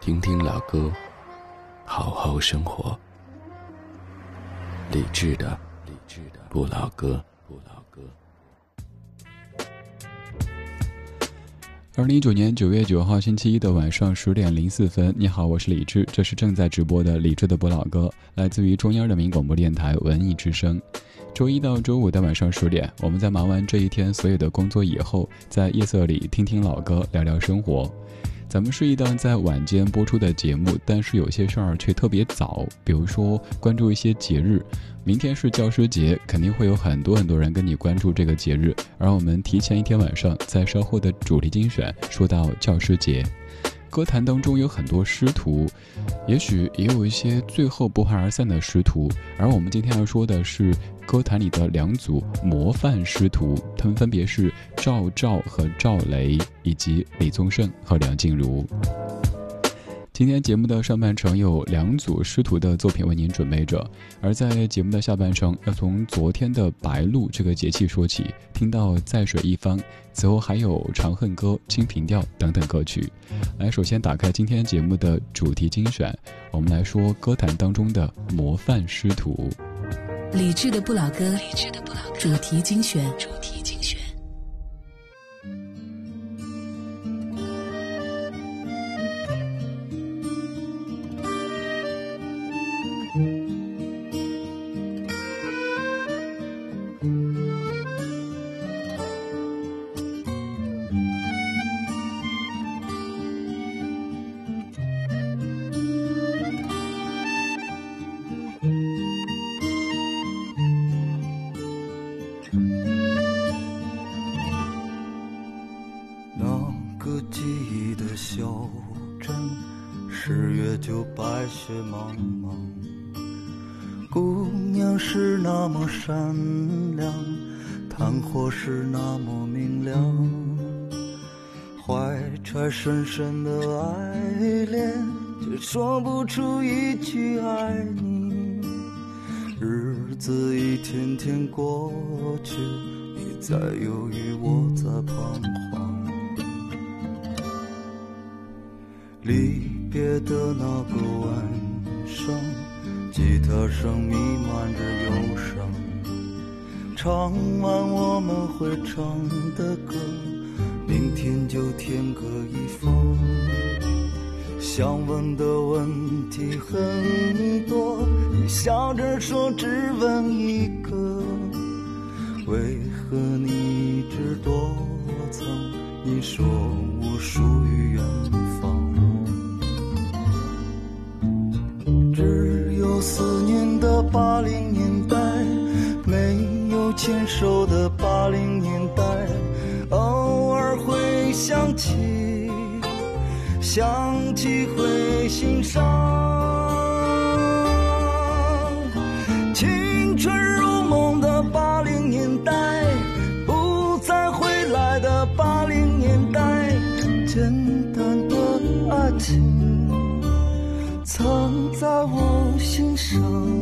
听听老歌，好好生活。理智的，理智的不老歌。不老歌二零一九年九月九号星期一的晚上十点零四分，你好，我是李志，这是正在直播的李智的不老歌，来自于中央人民广播电台文艺之声。周一到周五的晚上十点，我们在忙完这一天所有的工作以后，在夜色里听听老歌，聊聊生活。咱们是一档在晚间播出的节目，但是有些事儿却特别早，比如说关注一些节日。明天是教师节，肯定会有很多很多人跟你关注这个节日，而我们提前一天晚上，在稍后的主题精选说到教师节。歌坛当中有很多师徒，也许也有一些最后不欢而散的师徒。而我们今天要说的是歌坛里的两组模范师徒，他们分别是赵照和赵雷，以及李宗盛和梁静茹。今天节目的上半程有两组师徒的作品为您准备着，而在节目的下半程要从昨天的白露这个节气说起，听到在水一方，此后还有《长恨歌》《清平调》等等歌曲。来，首先打开今天节目的主题精选，我们来说歌坛当中的模范师徒。理智的不老歌，理智的不老歌，主题精选，主题精选。深的爱恋，却说不出一句爱你。日子一天天过去，你在犹豫，我在彷徨。离别的那个晚上，吉他声弥漫着忧伤。唱完我们会唱的歌，明天就天各一方。想问的问题很多，你笑着说只问一个，为何你一直躲藏？你说我属于远方，想起，想起会心伤。青春如梦的八零年代，不再回来的八零年代，简单的爱情藏在我心上。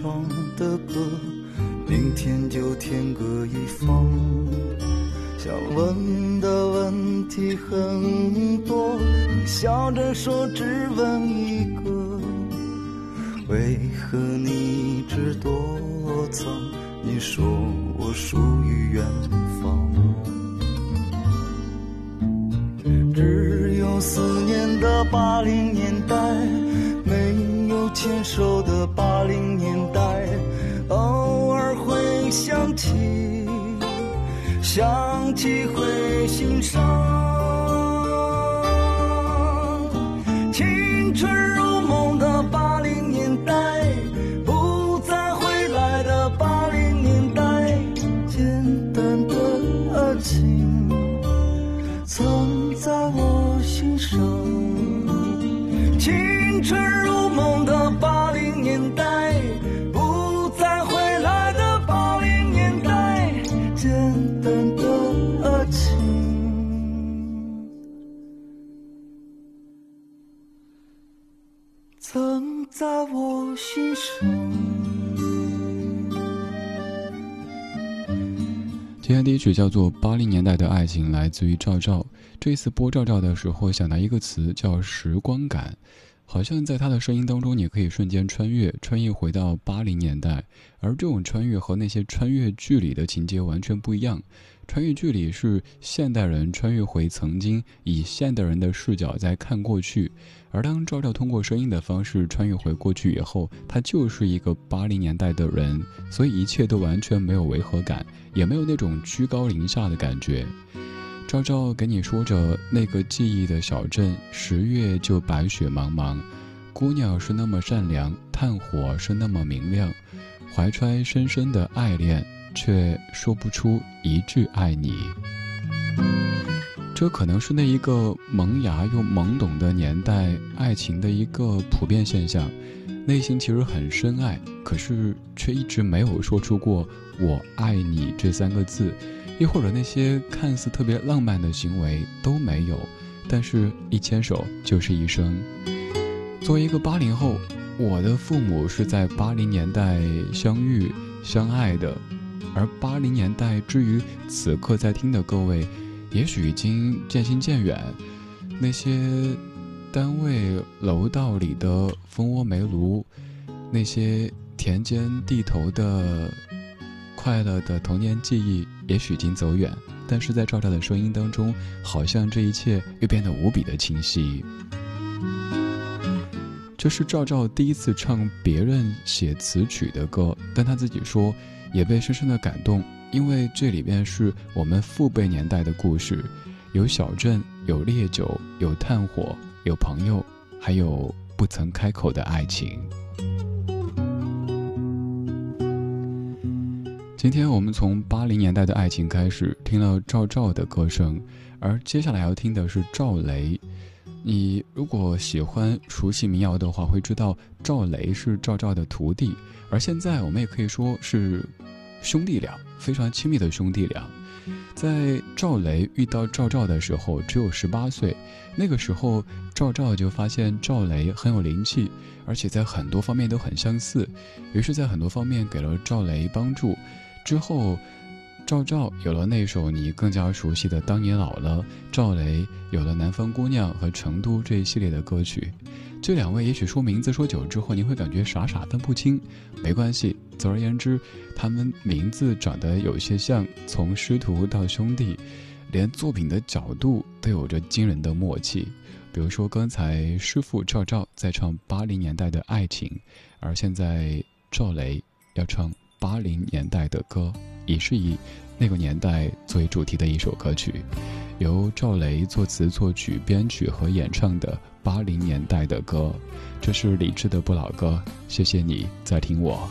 中的今天第一曲叫做《八零年代的爱情》，来自于赵照。这次播赵照的时候，想到一个词叫“时光感”，好像在他的声音当中，你可以瞬间穿越，穿越回到八零年代。而这种穿越和那些穿越剧里的情节完全不一样。穿越剧里是现代人穿越回曾经，以现代人的视角在看过去。而当赵照通过声音的方式穿越回过去以后，他就是一个八零年代的人，所以一切都完全没有违和感，也没有那种居高临下的感觉。赵照给你说着那个记忆的小镇，十月就白雪茫茫，姑娘是那么善良，炭火是那么明亮，怀揣深深的爱恋，却说不出一句爱你。这可能是那一个萌芽又懵懂的年代，爱情的一个普遍现象。内心其实很深爱，可是却一直没有说出过“我爱你”这三个字，亦或者那些看似特别浪漫的行为都没有。但是，一牵手就是一生。作为一个八零后，我的父母是在八零年代相遇相爱的，而八零年代至于此刻在听的各位。也许已经渐行渐远，那些单位楼道里的蜂窝煤炉，那些田间地头的快乐的童年记忆，也许已经走远，但是在赵照的声音当中，好像这一切又变得无比的清晰。这是赵照第一次唱别人写词曲的歌，但他自己说，也被深深的感动。因为这里边是我们父辈年代的故事，有小镇，有烈酒，有炭火，有朋友，还有不曾开口的爱情。今天我们从八零年代的爱情开始，听了赵照的歌声，而接下来要听的是赵雷。你如果喜欢熟悉民谣的话，会知道赵雷是赵照的徒弟，而现在我们也可以说是兄弟俩。非常亲密的兄弟俩，在赵雷遇到赵照的时候只有十八岁，那个时候赵照就发现赵雷很有灵气，而且在很多方面都很相似，于是，在很多方面给了赵雷帮助。之后，赵照有了那首你更加熟悉的《当你老了》，赵雷有了《南方姑娘》和《成都》这一系列的歌曲。这两位也许说名字说久之后，你会感觉傻傻分不清，没关系。总而言之，他们名字长得有些像，从师徒到兄弟，连作品的角度都有着惊人的默契。比如说，刚才师傅赵照在唱八零年代的爱情，而现在赵雷要唱八零年代的歌，也是以那个年代作为主题的一首歌曲，由赵雷作词、作曲、编曲和演唱的八零年代的歌。这是李志的不老歌，谢谢你在听我。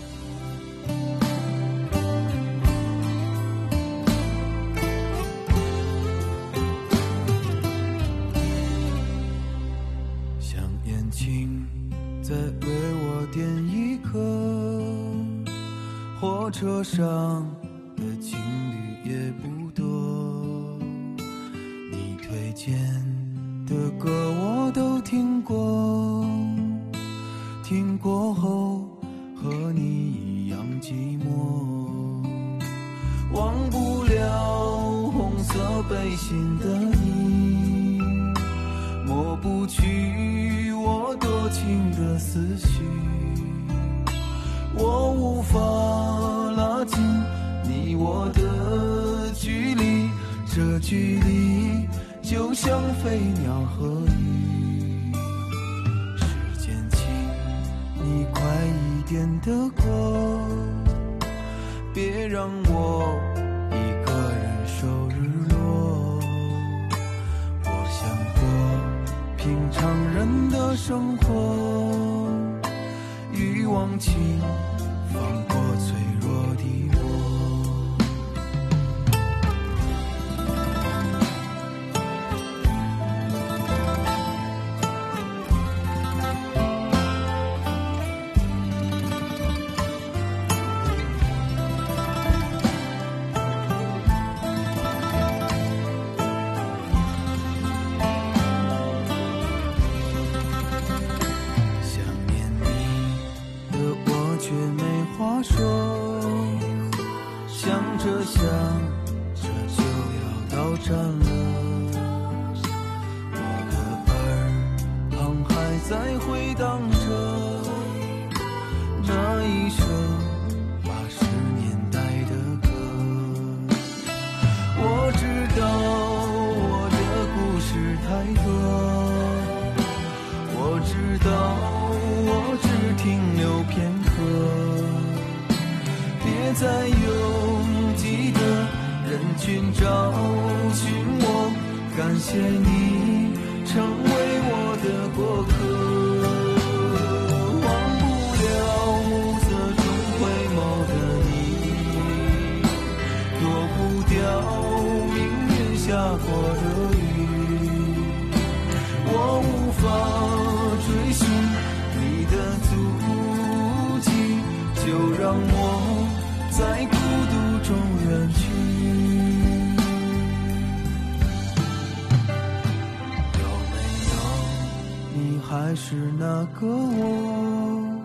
是那个我？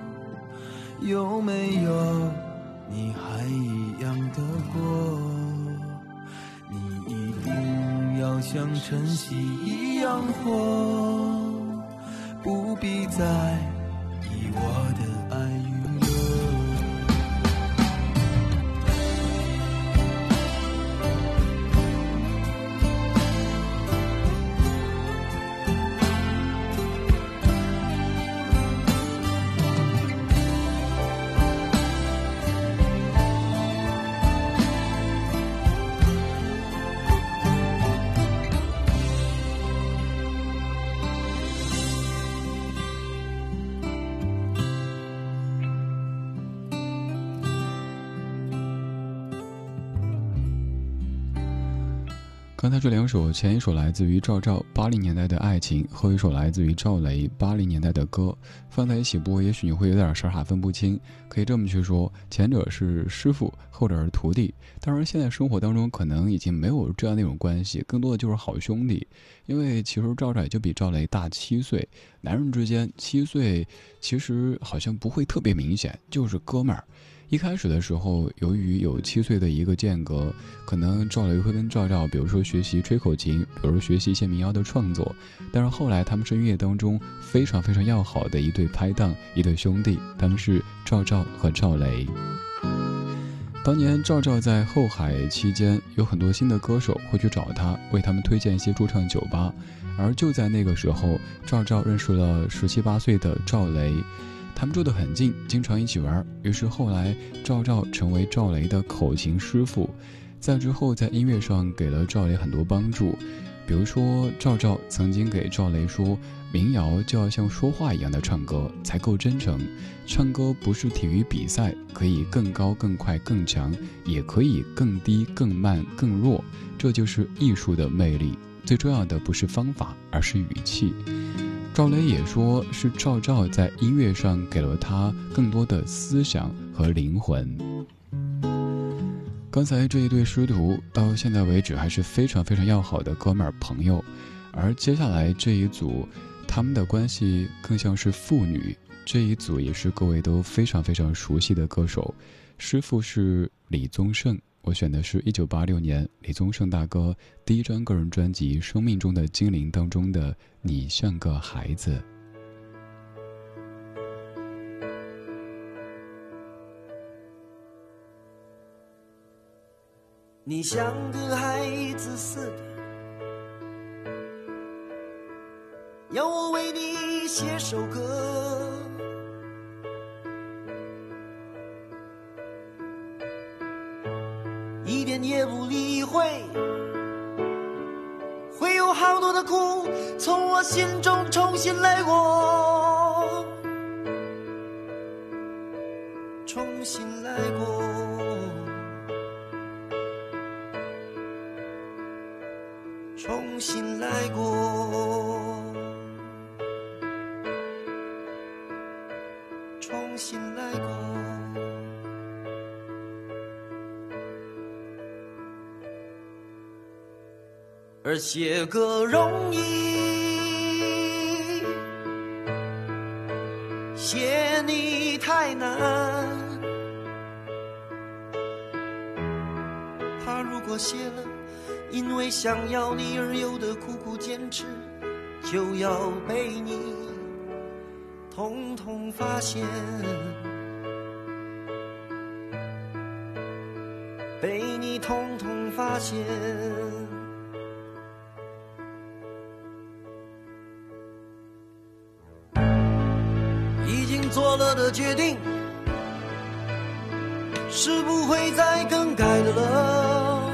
有没有你还一样的过？你一定要像晨曦一样活，不必在意我的这两首，前一首来自于赵照八零年代的爱情，后一首来自于赵雷八零年代的歌，放在一起播，也许你会有点傻傻分不清。可以这么去说，前者是师傅，后者是徒弟。当然，现在生活当中可能已经没有这样那种关系，更多的就是好兄弟。因为其实赵照也就比赵雷大七岁，男人之间七岁其实好像不会特别明显，就是哥们儿。一开始的时候，由于有七岁的一个间隔，可能赵雷会跟赵照，比如说学习吹口琴，比如学习一些民谣的创作。但是后来他们是音乐当中非常非常要好的一对拍档，一对兄弟，他们是赵照和赵雷。当年赵照在后海期间，有很多新的歌手会去找他，为他们推荐一些驻唱酒吧。而就在那个时候，赵照认识了十七八岁的赵雷。他们住得很近，经常一起玩。于是后来，赵照成为赵雷的口琴师傅，在之后在音乐上给了赵雷很多帮助。比如说，赵照曾经给赵雷说：“民谣就要像说话一样的唱歌，才够真诚。唱歌不是体育比赛，可以更高、更快、更强，也可以更低、更慢、更弱。这就是艺术的魅力。最重要的不是方法，而是语气。”赵雷也说是赵照在音乐上给了他更多的思想和灵魂。刚才这一对师徒到现在为止还是非常非常要好的哥们儿朋友，而接下来这一组，他们的关系更像是父女。这一组也是各位都非常非常熟悉的歌手，师傅是李宗盛，我选的是一九八六年李宗盛大哥第一张个人专辑《生命中的精灵》当中的《你像个孩子》。你像个孩子似的，要我为你写首歌。一点也不理会，会有好多的苦从我心中重新来过，写歌容易，写你太难。怕如果写了，因为想要你而有的苦苦坚持，就要被你统统发现，被你统统发现。的决定是不会再更改的了。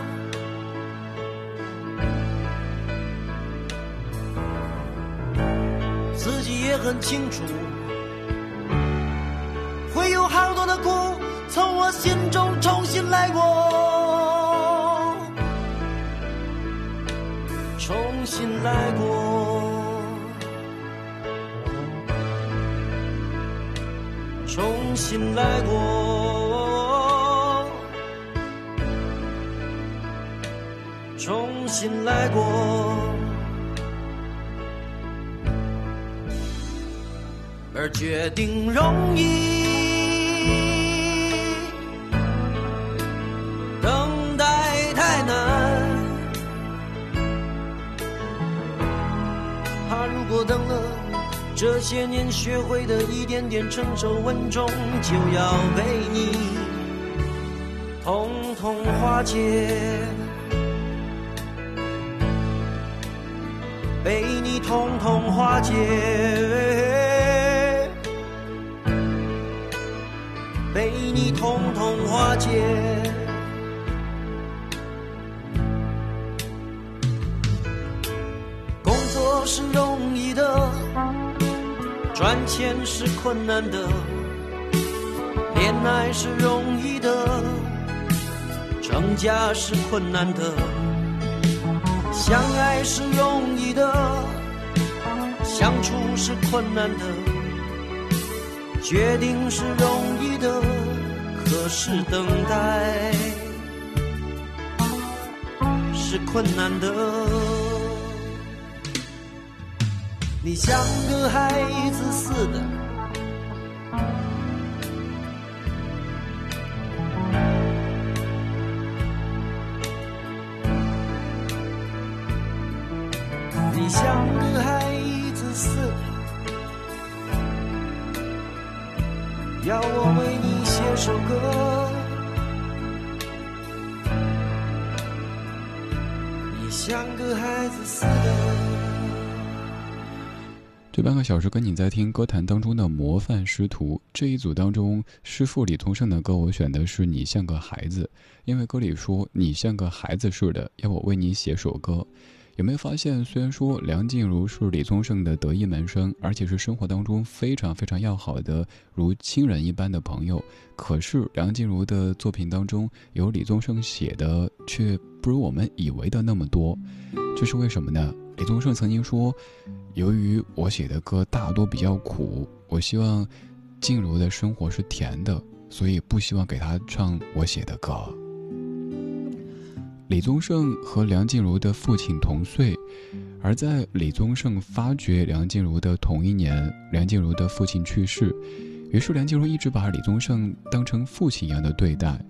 自己也很清楚，会有好多的苦从我心中重新来过，重新来过。重新来过，重新来过，而决定容易，这些年学会的一点点成熟稳重，就要被你统统化解，被你统统化解，被你统统化解。赚钱是困难的，恋爱是容易的，成家是困难的，相爱是容易的，相处是困难的，决定是容易的，可是等待是困难的。你像个孩子似的，你像个孩子似的，要我为你写首歌。你像个孩子似的。这半个小时跟你在听歌坛当中的模范师徒这一组当中，师傅李宗盛的歌我选的是你像个孩子，因为歌里说你像个孩子似的，要我为你写首歌。有没有发现，虽然说梁静茹是李宗盛的得意门生，而且是生活当中非常非常要好的如亲人一般的朋友，可是梁静茹的作品当中有李宗盛写的却不如我们以为的那么多，这是为什么呢？李宗盛曾经说。由于我写的歌大多比较苦，我希望静茹的生活是甜的，所以不希望给她唱我写的歌。李宗盛和梁静茹的父亲同岁，而在李宗盛发掘梁静茹的同一年，梁静茹的父亲去世，于是梁静茹一直把李宗盛当成父亲一样的对待。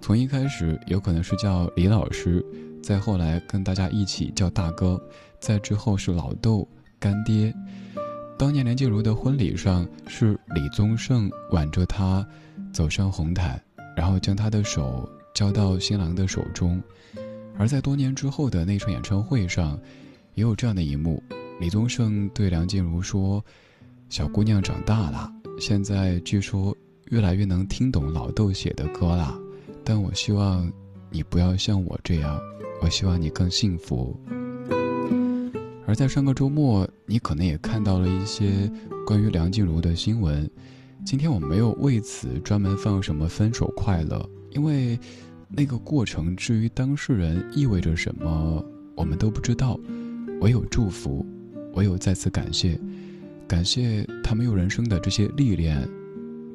从一开始有可能是叫李老师，再后来跟大家一起叫大哥，再之后是老豆干爹。当年梁静茹的婚礼上，是李宗盛挽着她走上红毯，然后将她的手交到新郎的手中。而在多年之后的那场演唱会上，也有这样的一幕：李宗盛对梁静茹说：“小姑娘长大了，现在据说越来越能听懂老豆写的歌了。但我希望你不要像我这样，我希望你更幸福。”而在上个周末，你可能也看到了一些关于梁静茹的新闻。今天我没有为此专门放什么分手快乐，因为。那个过程至于当事人意味着什么，我们都不知道。唯有祝福，唯有再次感谢，感谢他没有人生的这些历练，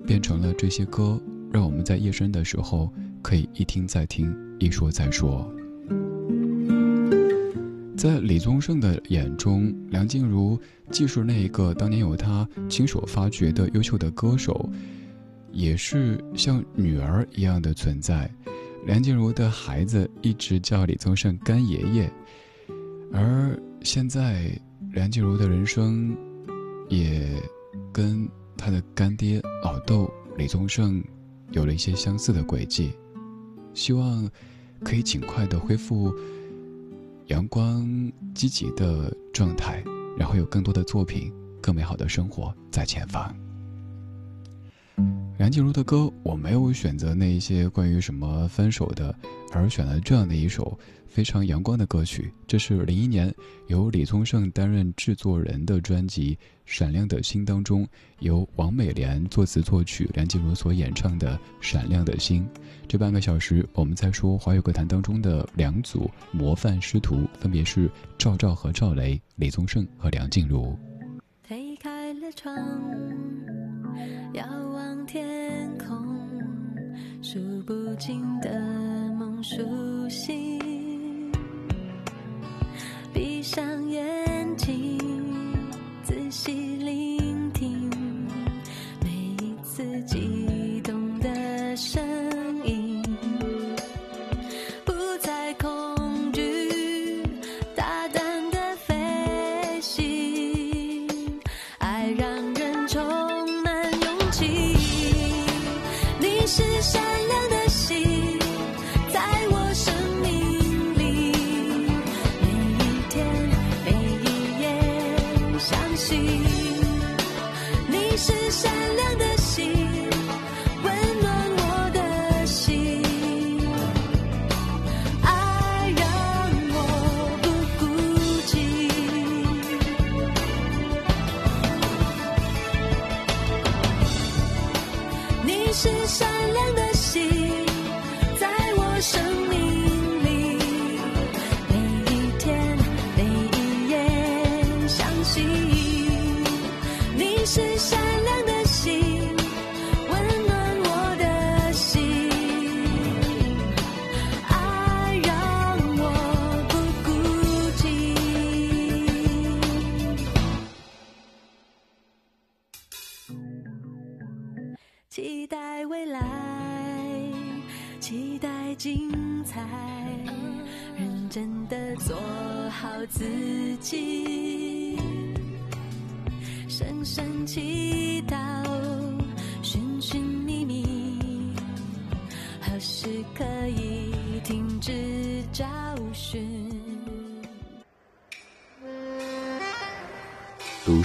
变成了这些歌，让我们在夜深的时候可以一听再听，一说再说。在李宗盛的眼中，梁静茹既是那一个当年有他亲手发掘的优秀的歌手，也是像女儿一样的存在。梁静茹的孩子一直叫李宗盛干爷爷，而现在梁静茹的人生，也跟他的干爹老豆李宗盛有了一些相似的轨迹，希望可以尽快的恢复阳光积极的状态，然后有更多的作品，更美好的生活在前方。梁静茹的歌，我没有选择那一些关于什么分手的，而选了这样的一首非常阳光的歌曲。这是零一年由李宗盛担任制作人的专辑《闪亮的心》当中，由王美莲作词作曲，梁静茹所演唱的《闪亮的心》。这半个小时，我们在说华语歌坛当中的两组模范师徒，分别是赵照和赵雷，李宗盛和梁静茹。推开了窗。天空，数不尽的梦苏醒。闭上眼睛，仔细聆听每一次激动的声是善良的心在我身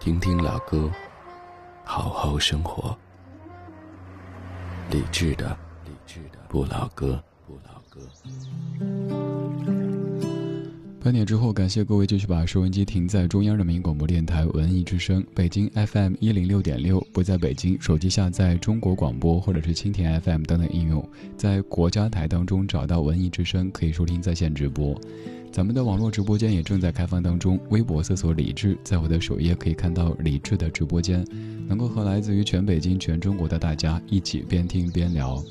听听老歌，好好生活，理智的理智的不老歌不老歌。半点之后，感谢各位继续把收音机停在中央人民广播电台文艺之声北京 FM 一零六点六。不在北京，手机下载中国广播或者是蜻蜓 FM 等等应用，在国家台当中找到文艺之声，可以收听在线直播。咱们的网络直播间也正在开放当中，微博搜索李志，在我的首页可以看到李志的直播间，能够和来自于全北京、全中国的大家一起边听边聊。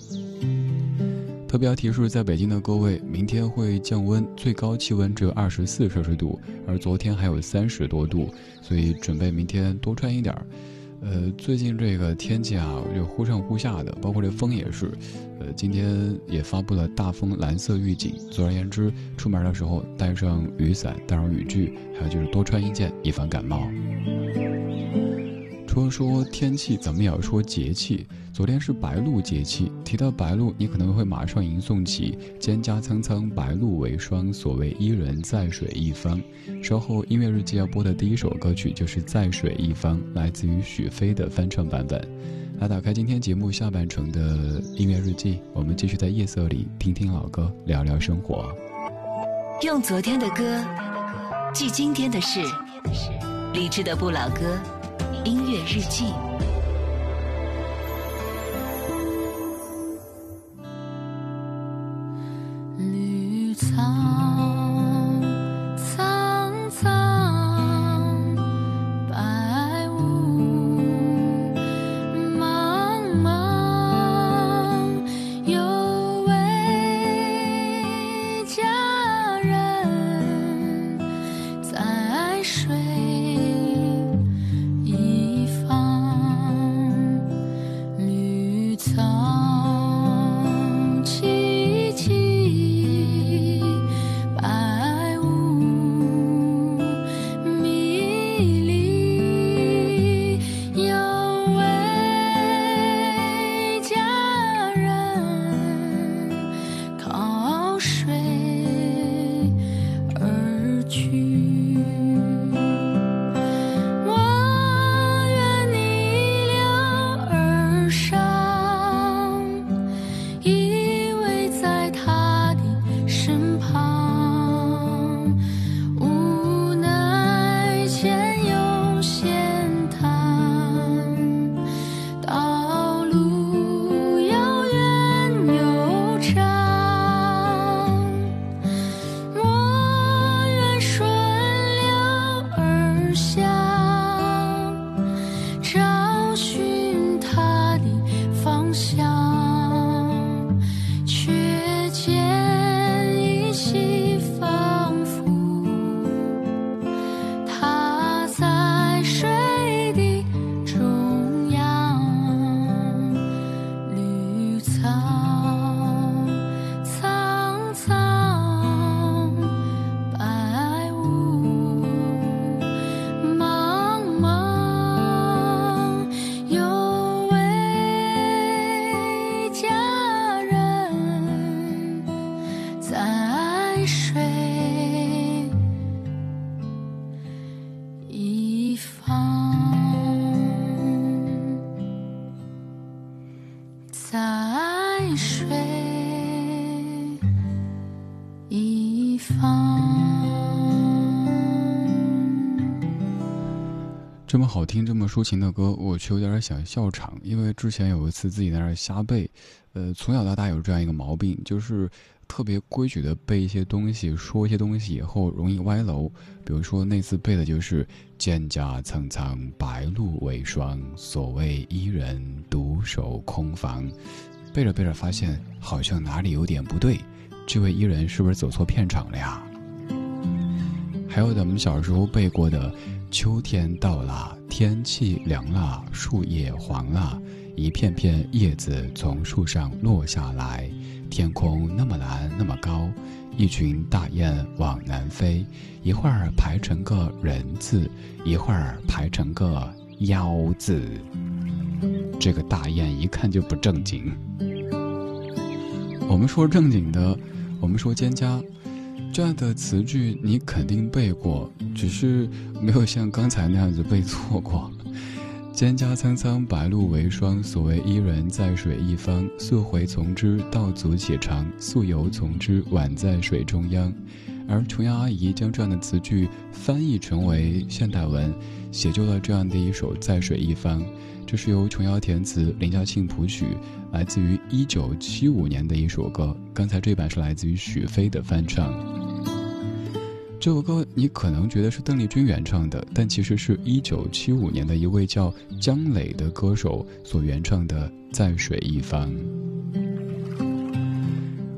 特别要提示，在北京的各位，明天会降温，最高气温只有二十四摄氏度，而昨天还有三十多度，所以准备明天多穿一点儿。呃，最近这个天气啊，就忽上忽下的，包括这风也是。呃，今天也发布了大风蓝色预警。总而言之，出门的时候带上雨伞，带上雨具，还有就是多穿一件，以防感冒。除了说天气，咱们也要说节气。昨天是白露节气，提到白露，你可能会马上吟诵起“蒹葭苍苍，白露为霜，所谓伊人，在水一方”。稍后音乐日记要播的第一首歌曲就是《在水一方》，来自于许飞的翻唱版本。来打开今天节目下半程的音乐日记，我们继续在夜色里听听老歌，聊聊生活。用昨天的歌记今天的事，理智的不老歌，音乐日记。好听、这么抒情的歌，我却有点想笑场。因为之前有一次自己在那瞎背，呃，从小到大有这样一个毛病，就是特别规矩的背一些东西，说一些东西以后容易歪楼。比如说那次背的就是“蒹葭苍苍，白露为霜，所谓伊人，独守空房”。背着背着发现好像哪里有点不对，这位伊人是不是走错片场了呀？还有咱们小时候背过的。秋天到了，天气凉了，树叶黄了，一片片叶子从树上落下来，天空那么蓝那么高，一群大雁往南飞，一会儿排成个人字，一会儿排成个腰字。这个大雁一看就不正经。我们说正经的，我们说蒹葭。这样的词句你肯定背过，只是没有像刚才那样子背错过。蒹葭苍苍，白露为霜。所谓伊人，在水一方。溯洄从之，道阻且长；溯游从之，宛在水中央。而琼瑶阿姨将这样的词句翻译成为现代文，写就了这样的一首《在水一方》。这是由琼瑶填词，林嘉庆谱曲，来自于一九七五年的一首歌。刚才这版是来自于许飞的翻唱。这首歌你可能觉得是邓丽君原唱的，但其实是一九七五年的一位叫姜磊的歌手所原唱的《在水一方》。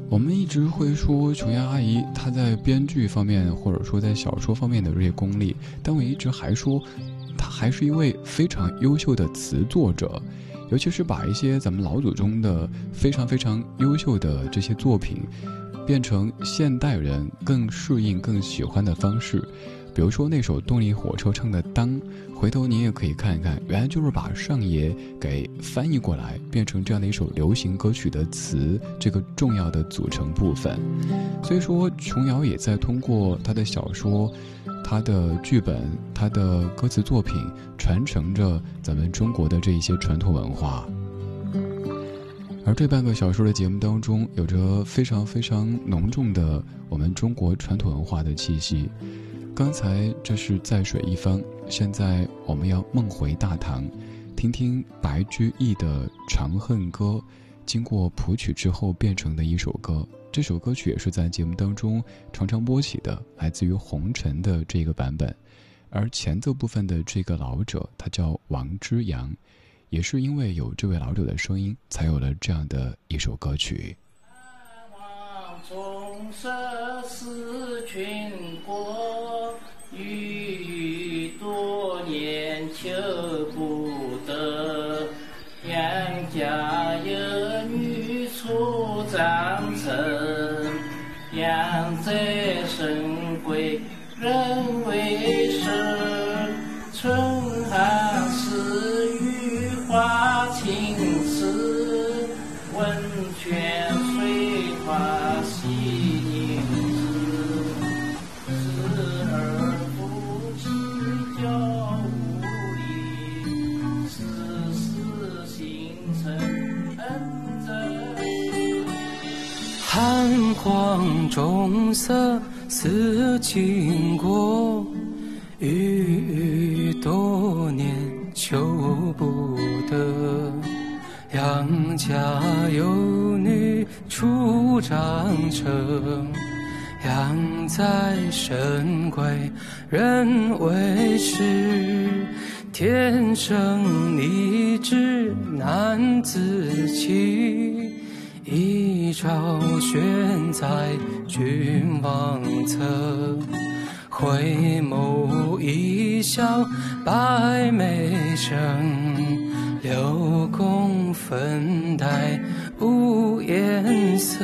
我们一直会说琼瑶阿姨她在编剧方面或者说在小说方面的这些功力，但我一直还说。她还是一位非常优秀的词作者，尤其是把一些咱们老祖宗的非常非常优秀的这些作品，变成现代人更适应、更喜欢的方式。比如说那首动力火车唱的《当》，回头你也可以看一看，原来就是把上野给翻译过来，变成这样的一首流行歌曲的词，这个重要的组成部分。所以说，琼瑶也在通过他的小说。他的剧本，他的歌词作品，传承着咱们中国的这一些传统文化。而这半个小说的节目当中，有着非常非常浓重的我们中国传统文化的气息。刚才这是在水一方，现在我们要梦回大唐，听听白居易的《长恨歌》，经过谱曲之后变成的一首歌。这首歌曲也是在节目当中常常播起的，来自于红尘的这个版本，而前奏部分的这个老者，他叫王之阳，也是因为有这位老者的声音，才有了这样的一首歌曲。众色思群国雨雨多年秋。黄。中色似经过，郁郁多年求不得。杨家有女初长成，养在深闺人未识。天生丽质难自弃。一朝悬在君王侧，回眸一笑百媚生，六宫粉黛无颜色。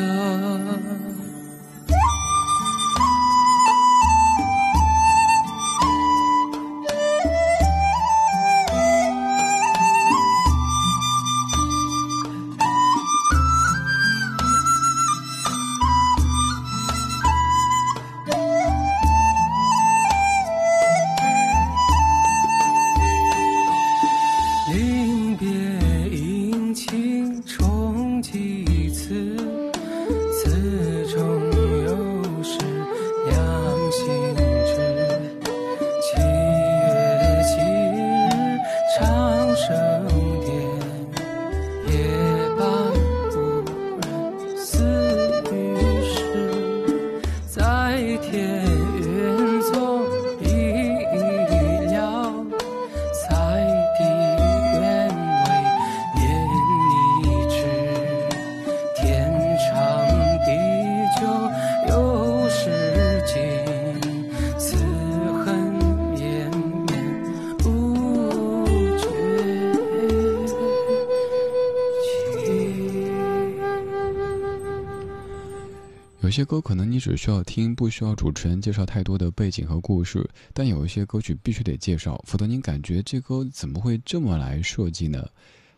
些歌可能你只需要听，不需要主持人介绍太多的背景和故事，但有一些歌曲必须得介绍，否则您感觉这歌怎么会这么来设计呢？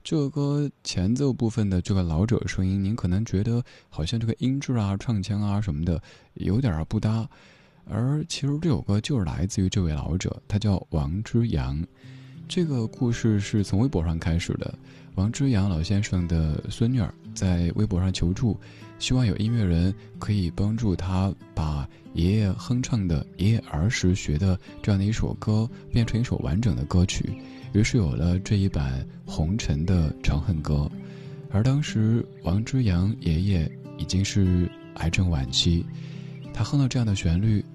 这个歌前奏部分的这个老者声音，您可能觉得好像这个音质啊、唱腔啊什么的有点儿不搭，而其实这首歌就是来自于这位老者，他叫王之阳。这个故事是从微博上开始的。王之阳老先生的孙女儿在微博上求助，希望有音乐人可以帮助他把爷爷哼唱的爷爷儿时学的这样的一首歌变成一首完整的歌曲。于是有了这一版《红尘》的《长恨歌》。而当时王之阳爷爷已经是癌症晚期，他哼了这样的旋律，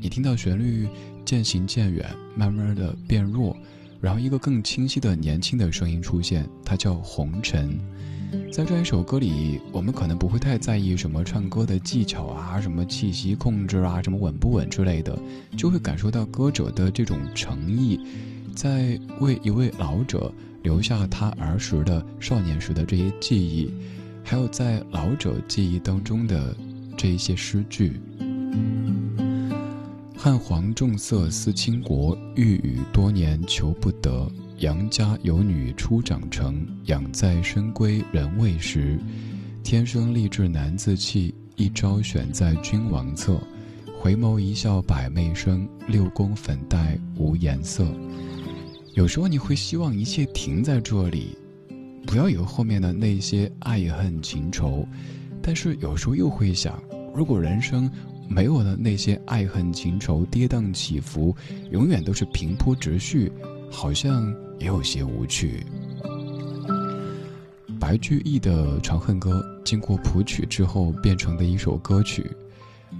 你听到旋律渐行渐远，慢慢的变弱。然后一个更清晰的年轻的声音出现，它叫红尘。在这一首歌里，我们可能不会太在意什么唱歌的技巧啊，什么气息控制啊，什么稳不稳之类的，就会感受到歌者的这种诚意，在为一位老者留下他儿时的少年时的这些记忆，还有在老者记忆当中的这一些诗句。汉皇重色思倾国，御宇多年求不得。杨家有女初长成，养在深闺人未识。天生丽质难自弃，一朝选在君王侧。回眸一笑百媚生，六宫粉黛无颜色。有时候你会希望一切停在这里，不要有后面的那些爱恨情仇，但是有时候又会想，如果人生……没有了那些爱恨情仇、跌宕起伏，永远都是平铺直叙，好像也有些无趣。白居易的《长恨歌》经过谱曲之后变成的一首歌曲，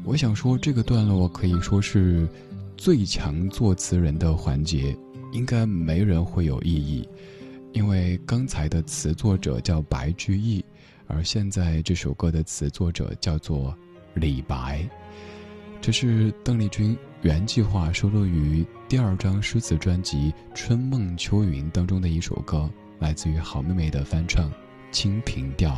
我想说这个段落可以说是最强作词人的环节，应该没人会有异议，因为刚才的词作者叫白居易，而现在这首歌的词作者叫做李白。这是邓丽君原计划收录于第二张诗词专辑《春梦秋云》当中的一首歌，来自于好妹妹的翻唱《清平调》。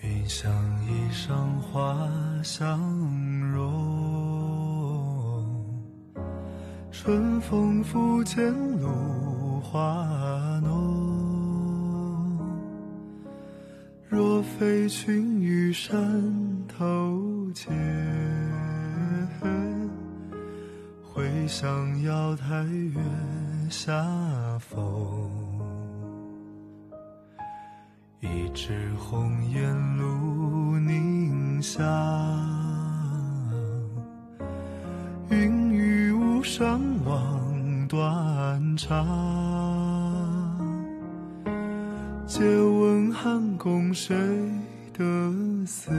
云想衣裳花相容，春风拂槛露。花浓，若非群玉山头见，会向瑶台月下逢。一枝红艳露凝香，云雨巫山望断茶。借问汉宫谁得似？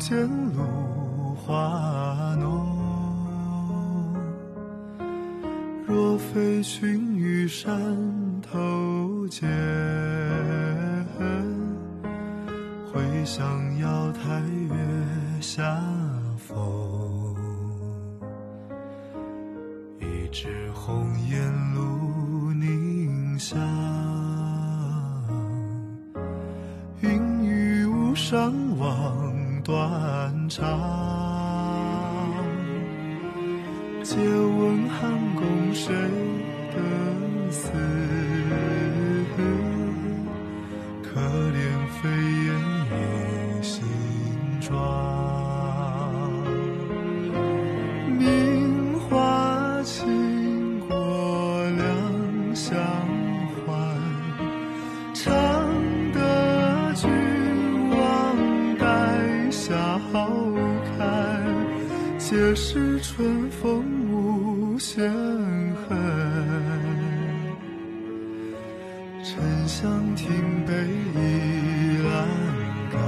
见芦花浓。若非寻玉山头见，会向瑶台月下。长。借问汉宫谁得似，可怜飞燕香亭北倚栏杆，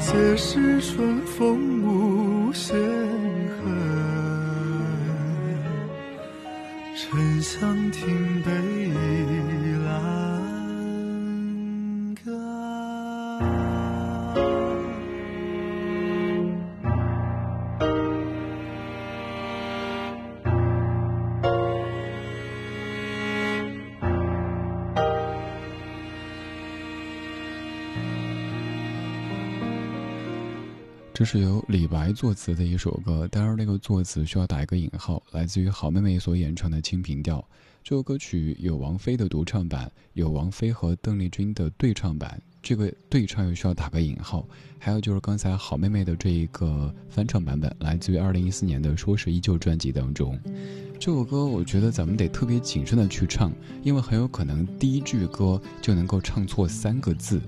皆是春风无限这是由李白作词的一首歌，当然那个作词需要打一个引号，来自于好妹妹所演唱的《清平调》。这首歌曲有王菲的独唱版，有王菲和邓丽君的对唱版，这个对唱又需要打个引号。还有就是刚才好妹妹的这一个翻唱版本，来自于二零一四年的《说是依旧》专辑当中。这首歌我觉得咱们得特别谨慎的去唱，因为很有可能第一句歌就能够唱错三个字。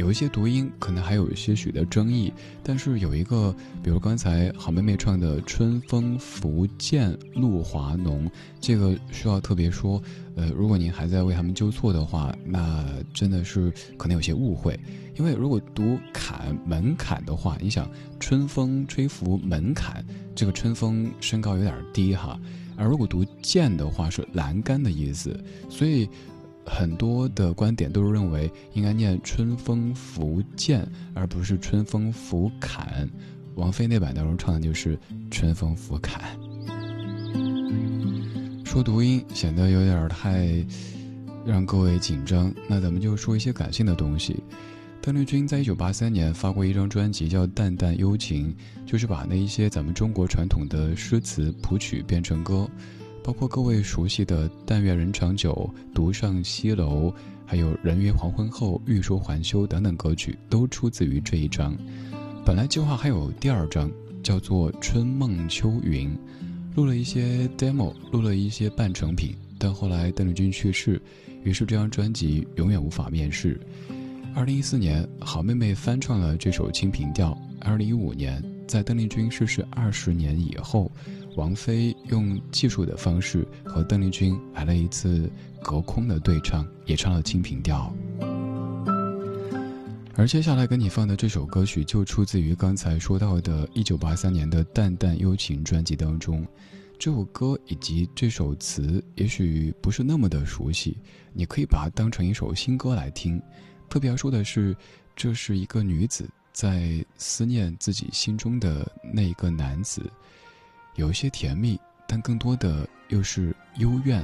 有一些读音可能还有些许的争议，但是有一个，比如刚才好妹妹唱的“春风拂槛露华浓”，这个需要特别说。呃，如果您还在为他们纠错的话，那真的是可能有些误会。因为如果读“槛”门槛的话，你想“春风吹拂门槛”，这个“春风”身高有点低哈，而如果读“涧”的话是栏杆的意思，所以。很多的观点都是认为应该念“春风拂槛”，而不是“春风拂槛”。王菲那版当中唱的就是“春风拂槛”。说读音显得有点太让各位紧张，那咱们就说一些感性的东西。邓丽君在一九八三年发过一张专辑，叫《淡淡幽情》，就是把那一些咱们中国传统的诗词谱曲变成歌。包括各位熟悉的“但愿人长久”“独上西楼”，还有“人约黄昏后，欲说还休”等等歌曲，都出自于这一张。本来计划还有第二张，叫做《春梦秋云》，录了一些 demo，录了一些半成品，但后来邓丽君去世，于是这张专辑永远无法面世。二零一四年，好妹妹翻唱了这首《清平调》。二零一五年，在邓丽君逝世二十年以后。王菲用技术的方式和邓丽君来了一次隔空的对唱，也唱了《清平调》。而接下来给你放的这首歌曲就出自于刚才说到的1983年的《淡淡幽情》专辑当中。这首歌以及这首词也许不是那么的熟悉，你可以把它当成一首新歌来听。特别要说的是，这是一个女子在思念自己心中的那一个男子。有一些甜蜜，但更多的又是幽怨，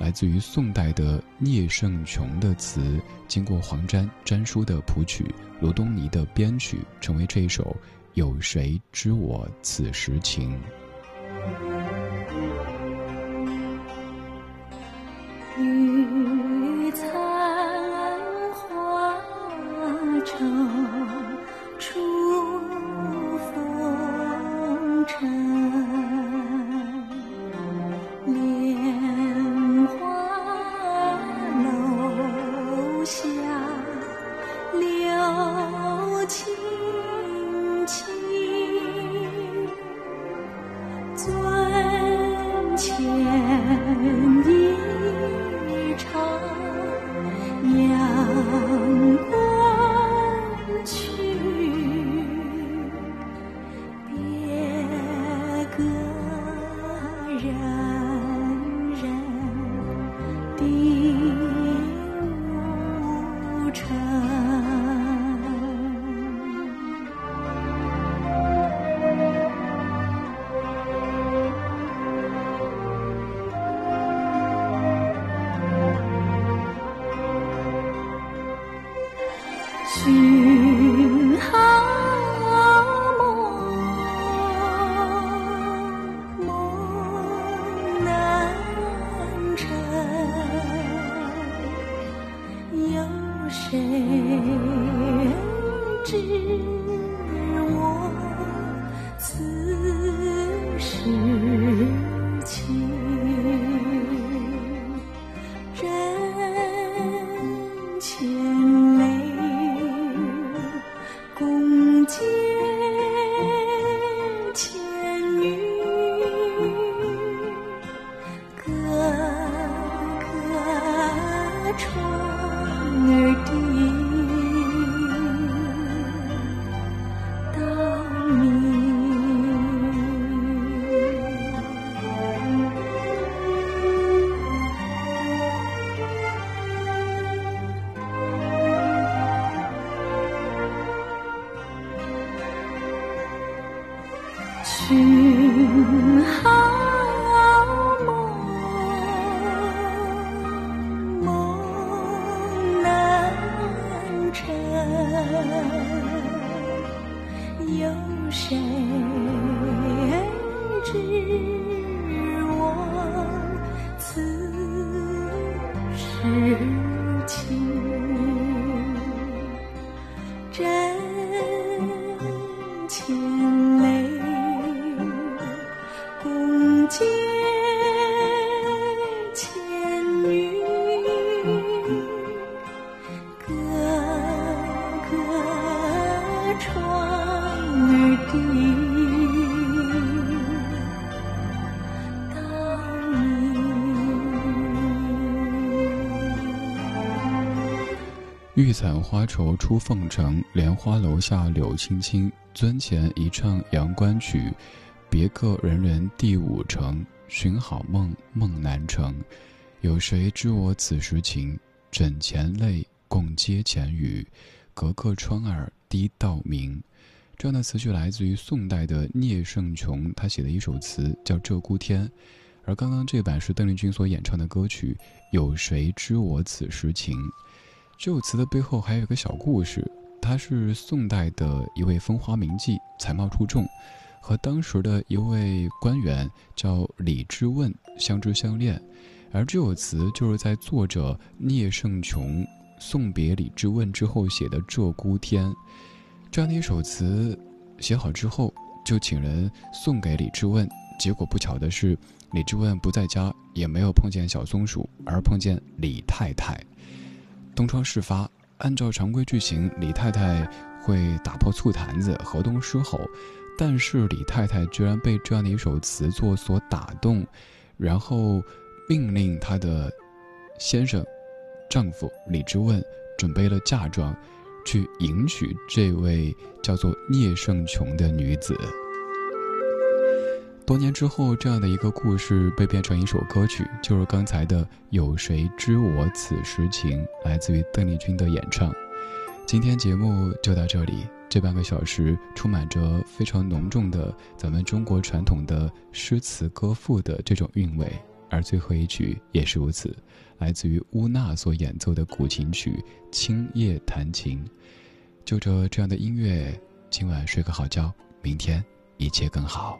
来自于宋代的聂胜琼的词，经过黄沾、詹书的谱曲，罗东尼的编曲，成为这一首《有谁知我此时情》。谁知我此时。玉伞花愁出凤城，莲花楼下柳青青。樽前一唱阳关曲，别客人人第五城。寻好梦，梦难成。有谁知我此时情？枕前泪，共阶前雨。隔客窗儿低到明。这样的词句来自于宋代的聂胜琼，他写的一首词叫《鹧鸪天》，而刚刚这版是邓丽君所演唱的歌曲《有谁知我此时情》。这首词的背后还有一个小故事，他是宋代的一位风华名妓，才貌出众，和当时的一位官员叫李之问相知相恋，而这首词就是在作者聂胜琼送别李之问之后写的《鹧鸪天》。这样的一首词写好之后，就请人送给李之问，结果不巧的是，李之问不在家，也没有碰见小松鼠，而碰见李太太。东窗事发，按照常规剧情，李太太会打破醋坛子，河东狮吼。但是李太太居然被这样的一首词作所打动，然后命令她的先生、丈夫李之问准备了嫁妆，去迎娶这位叫做聂胜琼的女子。多年之后，这样的一个故事被变成一首歌曲，就是刚才的《有谁知我此时情》，来自于邓丽君的演唱。今天节目就到这里，这半个小时充满着非常浓重的咱们中国传统的诗词歌赋的这种韵味，而最后一曲也是如此，来自于乌娜所演奏的古琴曲《青叶弹琴》。就着这样的音乐，今晚睡个好觉，明天一切更好。